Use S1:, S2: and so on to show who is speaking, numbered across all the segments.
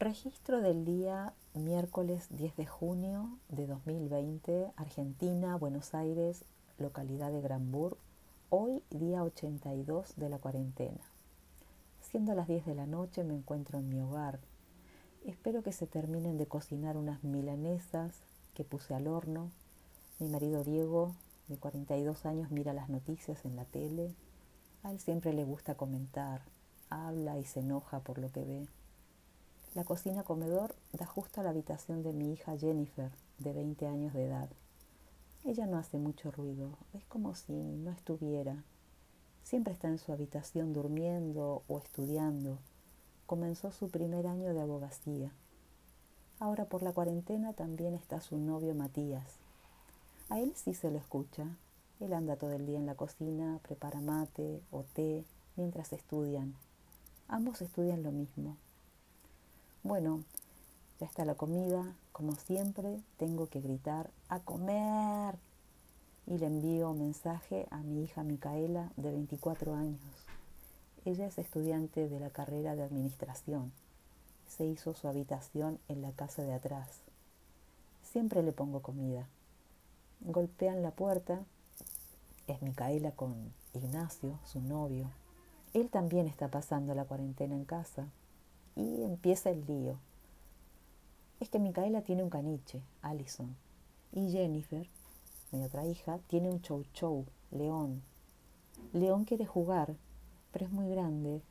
S1: Registro del día miércoles 10 de junio de 2020, Argentina, Buenos Aires, localidad de Granburg, hoy día 82 de la cuarentena. Siendo las 10 de la noche me encuentro en mi hogar. Espero que se terminen de cocinar unas milanesas que puse al horno. Mi marido Diego, de 42 años, mira las noticias en la tele. A él siempre le gusta comentar, habla y se enoja por lo que ve. La cocina comedor da justo a la habitación de mi hija Jennifer, de 20 años de edad. Ella no hace mucho ruido, es como si no estuviera. Siempre está en su habitación durmiendo o estudiando. Comenzó su primer año de abogacía. Ahora por la cuarentena también está su novio Matías. A él sí se lo escucha. Él anda todo el día en la cocina, prepara mate o té mientras estudian. Ambos estudian lo mismo, bueno, ya está la comida, como siempre tengo que gritar a comer y le envío un mensaje a mi hija Micaela de 24 años. Ella es estudiante de la carrera de administración. Se hizo su habitación en la casa de atrás. Siempre le pongo comida. Golpean la puerta. Es Micaela con Ignacio, su novio. Él también está pasando la cuarentena en casa y empieza el lío. Es que Micaela tiene un caniche, Allison, y Jennifer, mi otra hija, tiene un chow chow, León. León quiere jugar, pero es muy grande,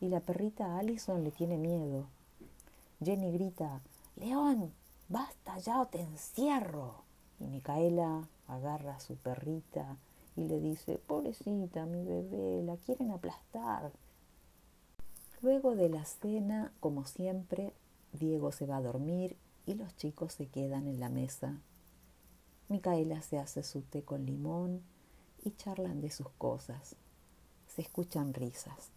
S1: y la perrita Allison le tiene miedo. Jenny grita, León, basta ya o te encierro. Y Micaela agarra a su perrita y le dice, pobrecita, mi bebé, la quieren aplastar. Luego de la cena, como siempre, Diego se va a dormir y los chicos se quedan en la mesa. Micaela se hace su té con limón y charlan de sus cosas. Se escuchan risas.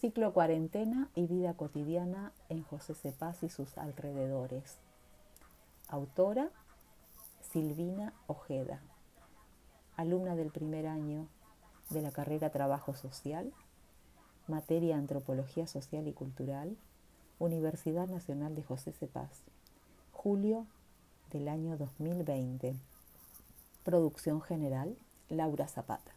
S1: Ciclo Cuarentena y Vida Cotidiana en José Cepaz y sus alrededores. Autora Silvina Ojeda, alumna del primer año de la carrera Trabajo Social, materia Antropología Social y Cultural, Universidad Nacional de José Cepaz, julio del año 2020. Producción general, Laura Zapata.